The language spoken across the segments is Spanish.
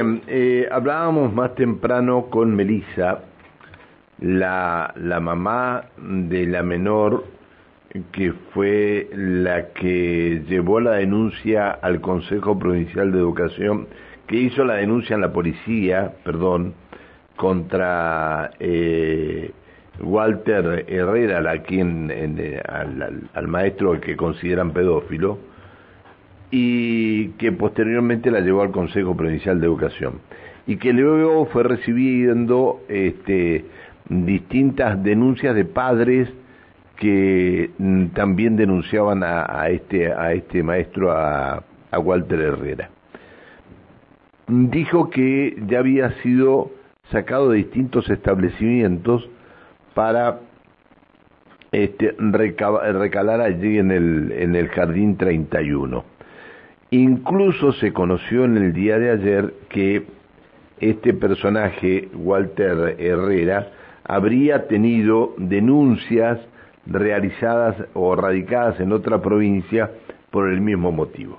Bien, eh, hablábamos más temprano con Melissa, la, la mamá de la menor que fue la que llevó la denuncia al Consejo Provincial de Educación, que hizo la denuncia en la policía, perdón, contra eh, Walter Herrera, a quien, en, al, al maestro que consideran pedófilo, y que posteriormente la llevó al Consejo Provincial de Educación y que luego fue recibiendo este, distintas denuncias de padres que mm, también denunciaban a, este este maestro a, a Walter Herrera dijo que ya había sido sacado de distintos establecimientos para este, recalar allí en el, en el Jardín 31. Incluso se conoció en el día de ayer que este personaje, Walter Herrera, habría tenido denuncias realizadas o radicadas en otra provincia por el mismo motivo.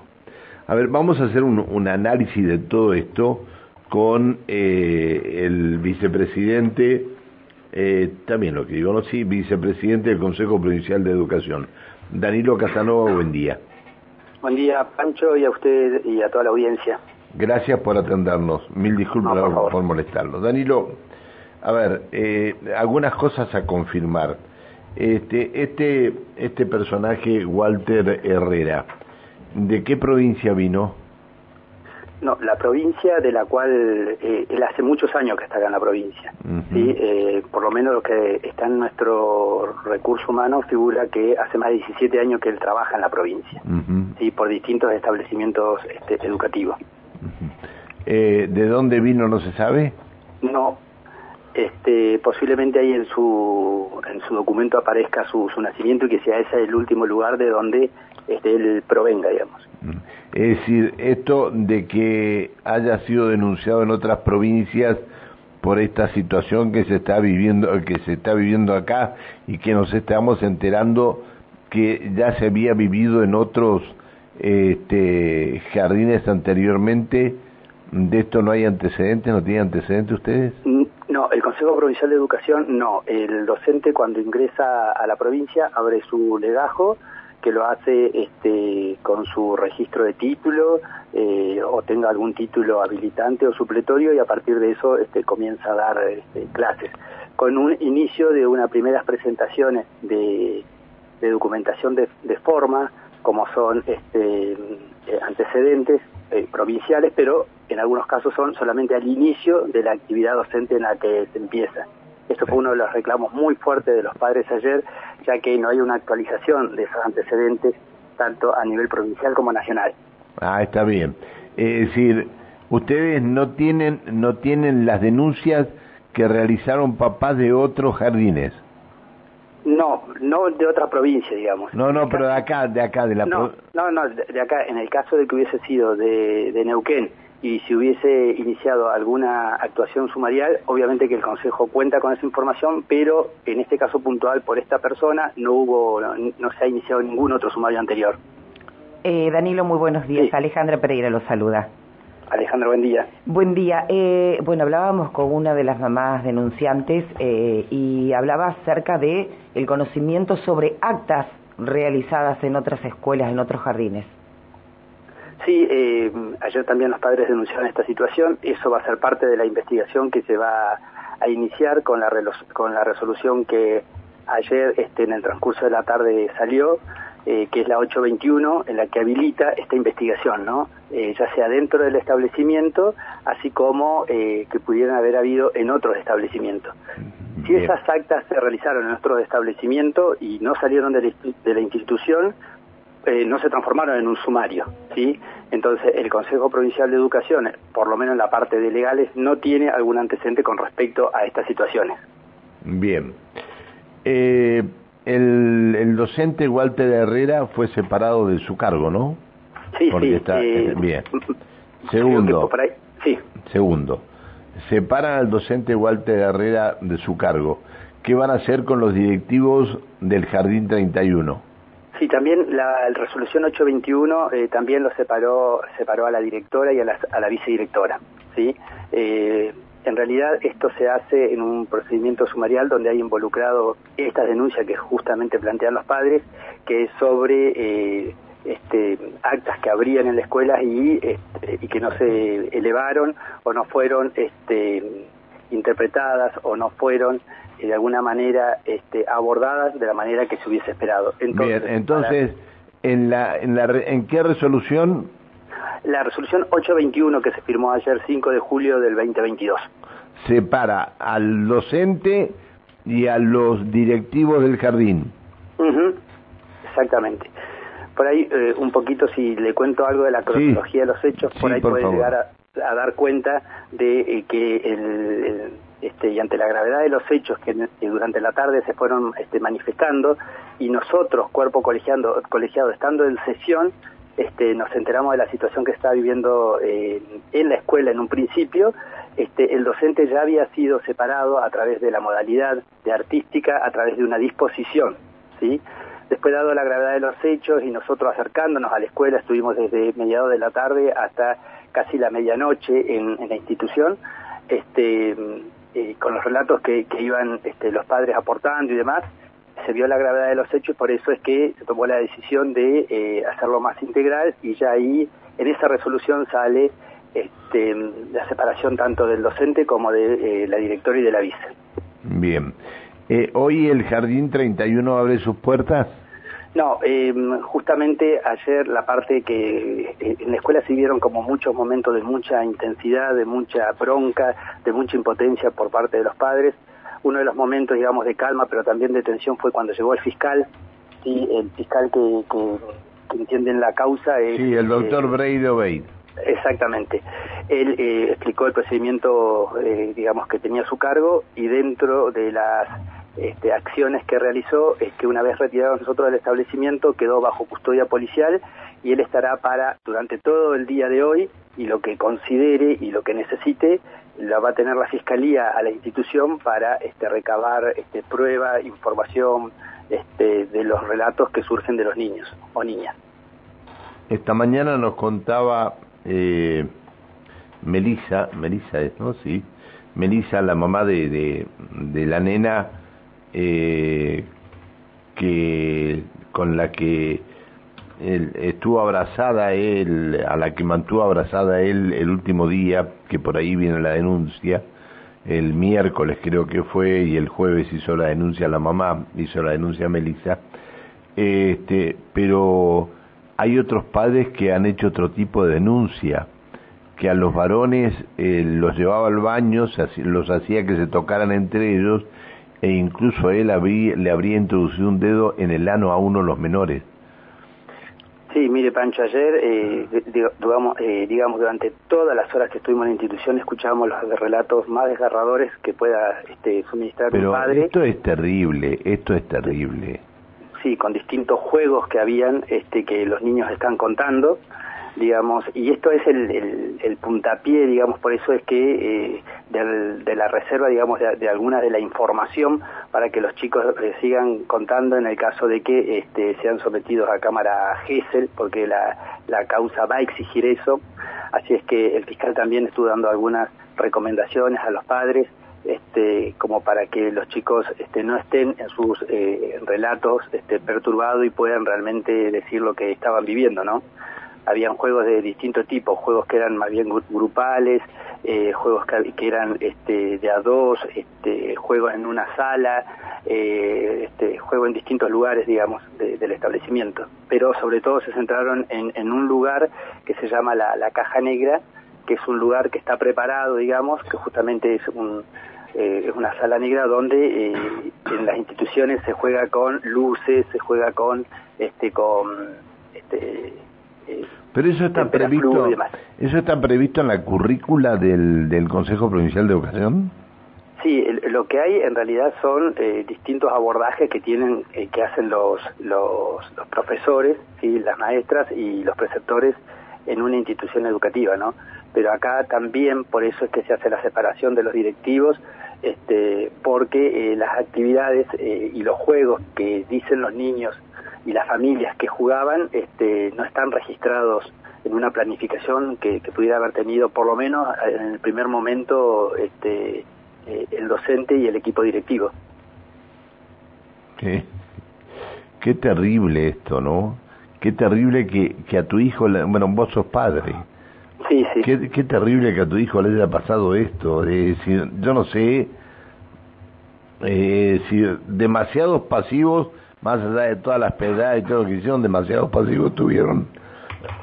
A ver, vamos a hacer un, análisis de todo esto con eh, el vicepresidente, eh, también lo que digo, ¿no? Sí, vicepresidente del Consejo Provincial de Educación, Danilo Casanova, buen día. Buen día, Pancho, y a usted y a toda la audiencia. Gracias por atendernos. Mil disculpas por, molestarlo. Danilo, a ver, eh, algunas cosas a confirmar. Este, este, este personaje, Walter Herrera, ¿de qué provincia vino? No, la provincia de la cual eh, él hace muchos años que está acá en la provincia. ¿sí? Eh, por lo menos lo que está en nuestro recurso humano figura que hace más de 17 años que él trabaja en la provincia, ¿sí? por distintos establecimientos este, educativos. eh, ¿De dónde vino no se sabe? No, este, posiblemente ahí en su, en su documento aparezca su, su nacimiento y que sea ese el último lugar de donde este, él provenga, digamos. Es decir, esto de que haya sido denunciado en otras provincias por esta situación que se está viviendo, que se está viviendo acá y que nos estamos enterando que ya se había vivido en otros este, jardines anteriormente. ¿De esto no hay antecedentes? ¿No tiene antecedentes ustedes? No, el Consejo Provincial de Educación no. El docente cuando ingresa a la provincia abre su legajo que lo hace este, con su registro de título eh, o tenga algún título habilitante o supletorio y a partir de eso este, comienza a dar este, clases. Con un inicio de unas primeras presentaciones de, documentación de, forma, como son eh, antecedentes eh, provinciales, pero en algunos casos son solamente al inicio de la actividad docente en la que se empieza. Esto fue uno de los reclamos muy fuertes de los padres ayer, ya que no hay una actualización de esos antecedentes, tanto a nivel provincial como nacional. Ah, está bien. Es decir, ustedes no tienen, no tienen las denuncias que realizaron papás de otros jardines. No, no de otra provincia, digamos. No, no, pero de acá, de acá, de la... No, no, no, de acá, en el caso de que hubiese sido de, de Neuquén y si hubiese iniciado alguna actuación sumarial, obviamente que el Consejo cuenta con esa información, pero en este caso puntual por esta persona no hubo, no, se ha iniciado ningún otro sumario anterior. Eh, Danilo, muy buenos días. Alejandra Pereira lo saluda. Alejandra, buen día. Buen día. Eh, bueno, hablábamos con una de las mamás denunciantes eh, y hablaba acerca de el conocimiento sobre actas realizadas en otras escuelas, en otros jardines. Sí, eh, ayer también los padres denunciaron esta situación. Eso va a ser parte de la investigación que se va a iniciar con la, con la resolución que ayer este, en el transcurso de la tarde salió, eh, que es la 821, en la que habilita esta investigación, ¿no? Eh, ya sea dentro del establecimiento, así como que pudieran haber habido en otros establecimientos. Si esas actas se realizaron en otros establecimientos y no salieron de la institución, eh, no se transformaron en un sumario, ¿sí? Entonces, el Consejo Provincial de Educación, por lo menos en la parte de legales, no tiene algún antecedente con respecto a estas situaciones. Bien. Eh, el, el, docente Walter Herrera fue separado de su cargo, ¿no? Sí, sí. Está, eh, bien. Segundo. sí. Segundo. Separan al docente Walter Herrera de su cargo. ¿Qué van a hacer con los directivos del Jardín 31? Sí, también la, resolución 821 eh, también lo separó, separó a la directora y a la, a la vicedirectora. ¿sí? Eh, en realidad esto se hace en un procedimiento sumarial donde hay involucrado esta denuncia que justamente plantean los padres, que es sobre eh, este, actas que habrían en la escuela y, este, y que no se elevaron o no fueron este, interpretadas o no fueron de alguna manera este, abordadas de la manera que se hubiese esperado. Entonces, Bien, entonces en, la, en, la, ¿en qué resolución la resolución 821 que se firmó ayer 5 de julio del 2022. Separa al docente y a los directivos del jardín. Exactamente. Por ahí, eh, un poquito, si le cuento algo de la cronología de los hechos, por ahí puede llegar a, dar cuenta de eh, que el, este, y ante la gravedad de los hechos que, durante la tarde se fueron este, manifestando y nosotros, cuerpo colegiado, estando en sesión, este, nos enteramos de la situación que estaba viviendo eh, en la escuela en un principio, el docente ya había sido separado a través de la modalidad de artística, a través de una disposición, ¿sí? Después, dado la gravedad de los hechos y nosotros acercándonos a la escuela, estuvimos desde mediados de la tarde hasta casi la medianoche en, la institución, eh, con los relatos que, iban este, los padres aportando y demás, se vio la gravedad de los hechos, por eso es que se tomó la decisión de eh, hacerlo más integral y ya ahí en esa resolución sale este, la separación tanto del docente como de eh, la directora y de la vice. Bien. ¿Hoy el Jardín 31 abre sus puertas? No, justamente ayer la parte que en la escuela se vieron como muchos momentos de mucha intensidad, de mucha bronca, de mucha impotencia por parte de los padres. Uno de los momentos, digamos, de calma, pero también de tensión fue cuando llegó el fiscal, y el fiscal que, que, entiende la causa es... Sí, el doctor eh, Exactamente. Él eh, explicó el procedimiento, eh, digamos, que tenía a su cargo y dentro de las este, acciones que realizó es que una vez retirados nosotros del establecimiento quedó bajo custodia policial y él estará para durante todo el día de hoy y lo que considere y lo que necesite la va a tener la fiscalía a la institución para este, recabar este, prueba, información este, de los relatos que surgen de los niños o niñas. Esta mañana nos contaba eh, Melissa, Melissa es, ¿no? Sí, Melissa, la mamá de, de, la nena eh, que con la que estuvo abrazada él, a la que mantuvo abrazada él el último día, que por ahí viene la denuncia, el miércoles creo que fue, y el jueves hizo la denuncia la mamá, hizo la denuncia Melissa, este, pero hay otros padres que han hecho otro tipo de denuncia, que a los varones eh, los llevaba al baño, los hacía que se tocaran entre ellos, e incluso él le habría introducido un dedo en el ano a uno de los menores. Sí, mire Pancho, ayer, eh, digamos, eh, digamos, durante todas las horas que estuvimos en la institución escuchábamos los relatos más desgarradores que pueda este, suministrar Pero un padre. esto es terrible, esto es terrible. Sí, con distintos juegos que habían, este, que los niños están contando, digamos, y esto es el, puntapié, digamos, por eso es que eh, de la reserva, digamos, de, alguna de la información para que los chicos eh, sigan contando en el caso de que este, sean sometidos a cámara GESEL, porque la, la causa va a exigir eso, así es que el fiscal también estuvo dando algunas recomendaciones a los padres, este, como para que los chicos este, no estén en sus eh, relatos este, perturbados y puedan realmente decir lo que estaban viviendo, ¿no? Habían juegos de distinto tipo, juegos que eran más bien grupales, eh, juegos que, eran este, de a dos, este, juegos en una sala, eh, este, juegos en distintos lugares, digamos, del establecimiento. Pero sobre todo se centraron en, un lugar que se llama la, Caja Negra, que es un lugar que está preparado, digamos, que justamente es un, eh, es una sala negra donde en las instituciones se juega con luces, se juega con este con este pero eso está previsto, eso está previsto en la currícula del, del Consejo Provincial de Educación. Sí, lo que hay en realidad son eh, distintos abordajes que tienen, eh, que hacen los, los, profesores, sí, las maestras y los preceptores en una institución educativa, ¿no? Pero acá también por eso es que se hace la separación de los directivos, este, porque eh, las actividades y los juegos que dicen los niños y las familias que jugaban este, no están registrados en una planificación que, pudiera haber tenido por lo menos en el primer momento este, eh, el docente y el equipo directivo. Qué, qué terrible esto, ¿no? Qué terrible que, que a tu hijo, bueno, vos sos padre. Sí, sí. Qué, qué terrible que a tu hijo le haya pasado esto. Es decir, yo no sé, eh, si demasiados pasivos, más allá de todas las pedradas y todo lo que hicieron, demasiados pasivos tuvieron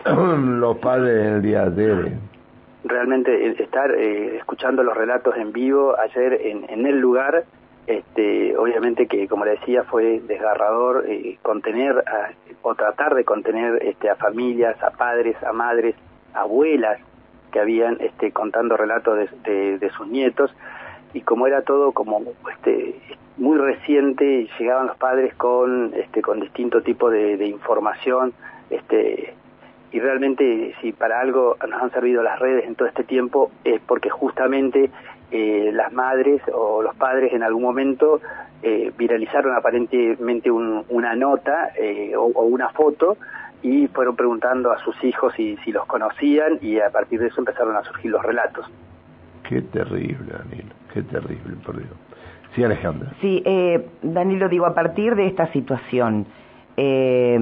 los padres en el día de hoy. Realmente estar eh, escuchando los relatos en vivo ayer en, en el lugar este, obviamente que, como le decía, fue desgarrador eh, contener o tratar de contener este, a familias, a padres, a madres, abuelas que habían este, contando relatos de, sus nietos y como era todo como este, muy reciente, llegaban los padres con, este, con distinto tipo de, información este, y realmente si para algo nos han servido las redes en todo este tiempo es porque justamente eh, las madres o los padres en algún momento eh, viralizaron aparentemente una nota eh, o, una foto y fueron preguntando a sus hijos si los conocían y a partir de eso empezaron a surgir los relatos. Qué terrible, Danilo, qué terrible, por. Sí, Alejandra. Sí, eh, Danilo, digo, a partir de esta situación, eh,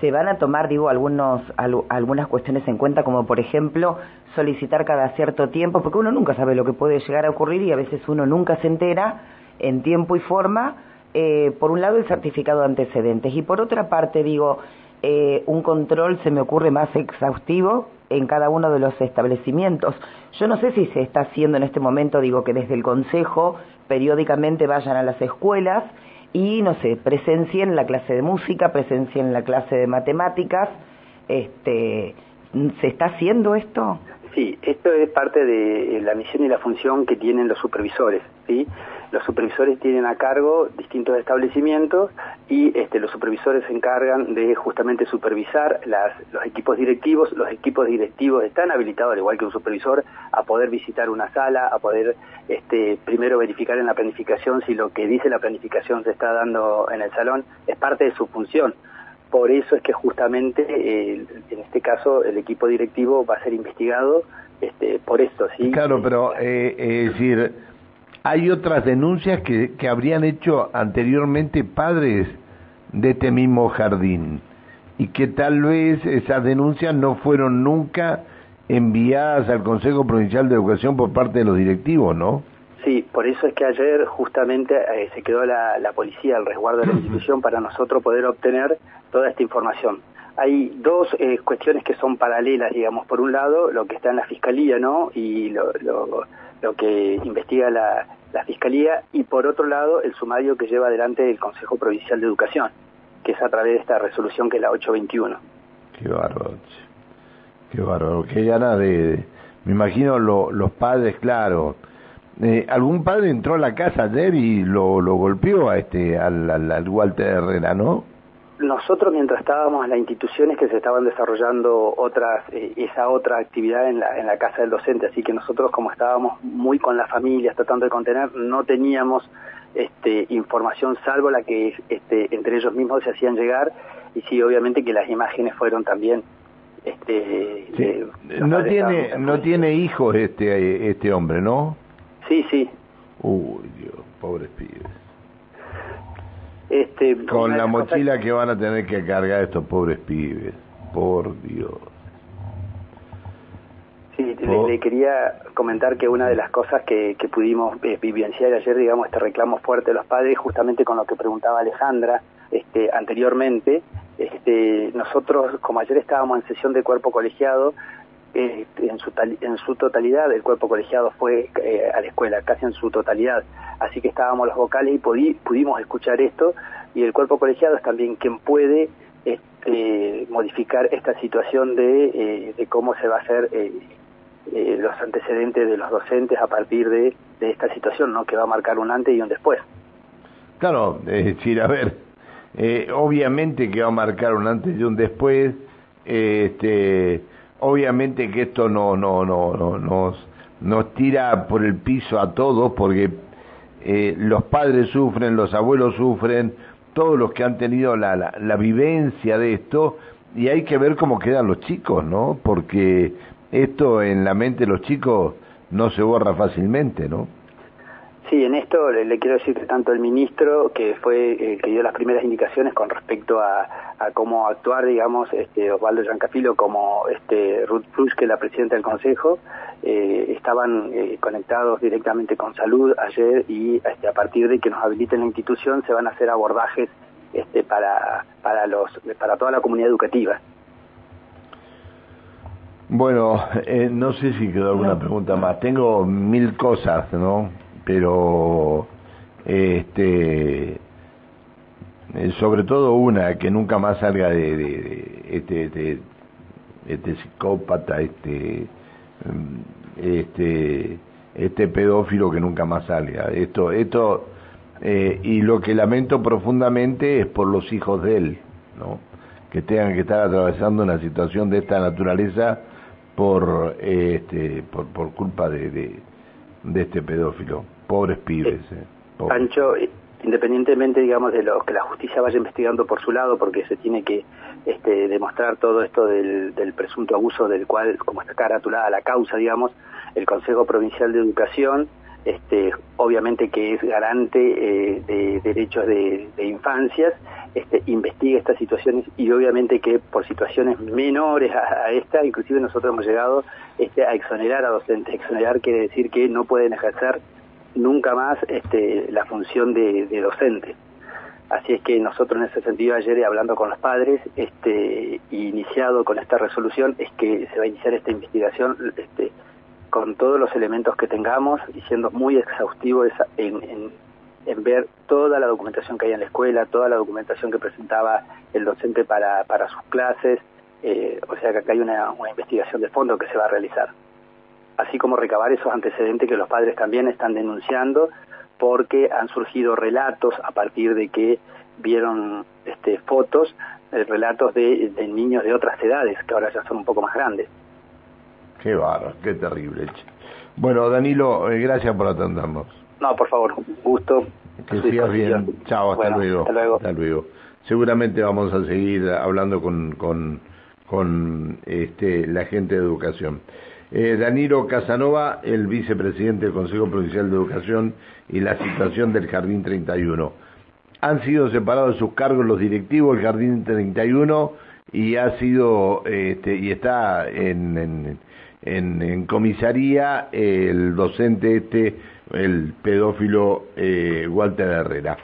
se van a tomar, digo, algunos, algunas cuestiones en cuenta, como por ejemplo solicitar cada cierto tiempo, porque uno nunca sabe lo que puede llegar a ocurrir y a veces uno nunca se entera en tiempo y forma, eh, por un lado el certificado de antecedentes y por otra parte, digo, eh, un control se me ocurre más exhaustivo en cada uno de los establecimientos. Yo no sé si se está haciendo en este momento, digo, que desde el Consejo periódicamente vayan a las escuelas y no sé, presencia en la clase de música, presencia en la clase de matemáticas, este, ¿se está haciendo esto? Sí, esto es parte de la misión y la función que tienen los supervisores, ¿sí? Los supervisores tienen a cargo distintos establecimientos y este, los supervisores se encargan de justamente supervisar las, los equipos directivos. Los equipos directivos están habilitados, al igual que un supervisor, a poder visitar una sala, a poder este, primero verificar en la planificación si lo que dice la planificación se está dando en el salón. Es parte de su función por eso es que justamente eh, en este caso el equipo directivo va a ser investigado este, por esto sí claro pero eh, es decir hay otras denuncias que, que habrían hecho anteriormente padres de este mismo jardín y que tal vez esas denuncias no fueron nunca enviadas al Consejo Provincial de Educación por parte de los directivos, ¿no? Sí, por eso es que ayer justamente eh, se quedó la, la policía al resguardo de la institución para nosotros poder obtener toda esta información. Hay dos eh, cuestiones que son paralelas, digamos. Por un lado, lo que está en la Fiscalía, ¿no? Y lo, lo, lo que investiga la, Fiscalía. Y por otro lado, el sumario que lleva adelante el Consejo Provincial de Educación, que es a través de esta resolución que es la 821. Qué bárbaro. Qué bárbaro. Qué gana de... Me imagino lo, los padres, claro. Eh, ¿Algún padre entró a la casa ayer y lo, lo golpeó a este al, al Walter Herrera, no? Nosotros mientras estábamos en las instituciones que se estaban desarrollando otras eh, esa otra actividad en la, en la casa del docente así que nosotros como estábamos muy con las familias tratando de contener no teníamos este, información salvo la que este, entre ellos mismos se hacían llegar y sí obviamente que las imágenes fueron también este no tiene no tiene hijos este este hombre no sí sí. Uy Dios pobres pibes este, Con la mochila que van a tener que cargar estos pobres pibes, por Dios. Sí, le, quería comentar que una de las cosas que, que pudimos eh, vivenciar ayer, digamos, este reclamo fuerte de los padres, justamente con lo que preguntaba Alejandra este, anteriormente, este, nosotros, como ayer estábamos en sesión de cuerpo colegiado, eh, en, su en su totalidad el cuerpo colegiado fue eh, a la escuela, casi en su totalidad. Así que estábamos los vocales y pudimos escuchar esto y el cuerpo colegiado es también quien puede este, modificar esta situación de, eh, de, cómo se va a hacer los antecedentes de los docentes a partir de, de, esta situación, ¿no? que va a marcar un antes y un después. Claro, es decir, a ver, obviamente que va a marcar un antes y un después, este obviamente que esto no, no, no, no nos, nos tira por el piso a todos porque eh, los padres sufren, los abuelos sufren, todos los que han tenido la, la, la, vivencia de esto y hay que ver cómo quedan los chicos, ¿no? Porque esto en la mente de los chicos no se borra fácilmente, ¿no? Sí, en esto le, quiero decir que tanto el ministro, que fue el que dio las primeras indicaciones con respecto a, cómo actuar, digamos, este, Osvaldo Giancafilo, como este, Ruth Plus, que es la presidenta del Consejo, eh, estaban eh, conectados directamente con salud ayer y este, a partir de que nos habiliten la institución se van a hacer abordajes este, para, para, los, para toda la comunidad educativa. Bueno, eh, no sé si quedó alguna pregunta más. Tengo mil cosas, ¿no? Pero, este, eh, sobre todo una, que nunca más salga de, este, este, este, psicópata, este, mm, este, este pedófilo que nunca más salga. Esto, esto eh, y lo que lamento profundamente es por los hijos de él, ¿no? que tengan que estar atravesando una situación de esta naturaleza por este por, por culpa de, este pedófilo. Pobres pibes. Eh, Pancho, independientemente, digamos, de lo que la justicia vaya investigando por su lado, porque se tiene que este, demostrar todo esto del, del presunto abuso del cual, como está caratulada la causa, digamos, el Consejo Provincial de Educación este, obviamente que es garante eh, de derechos de, infancias, este, investiga estas situaciones y obviamente que por situaciones menores a, esta, inclusive nosotros hemos llegado este, a exonerar a docentes. Exonerar quiere decir que no pueden ejercer nunca más este, la función de, docente. Así es que nosotros en ese sentido ayer hablando con los padres, este, iniciado con esta resolución, es que se va a iniciar esta investigación este, con todos los elementos que tengamos y siendo muy exhaustivo en, ver toda la documentación que hay en la escuela, toda la documentación que presentaba el docente para, sus clases, eh, o sea que acá hay una, investigación de fondo que se va a realizar. Así como recabar esos antecedentes que los padres también están denunciando porque han surgido relatos a partir de que vieron este, fotos, eh, relatos de niños de otras edades, que ahora ya son un poco más grandes. Qué barro, qué terrible. Bueno, Danilo, eh, gracias por atendernos. No, por favor, gusto. Que sigas bien. Chao, hasta luego. Hasta luego. Seguramente vamos a seguir hablando con, con, con este, la gente de educación. Eh, Danilo Casanova, el vicepresidente del Consejo Provincial de Educación y la situación del Jardín 31. Han sido separados de sus cargos los directivos del Jardín 31 y ha sido este, y está en comisaría el docente este, el pedófilo eh, Walter Herrera.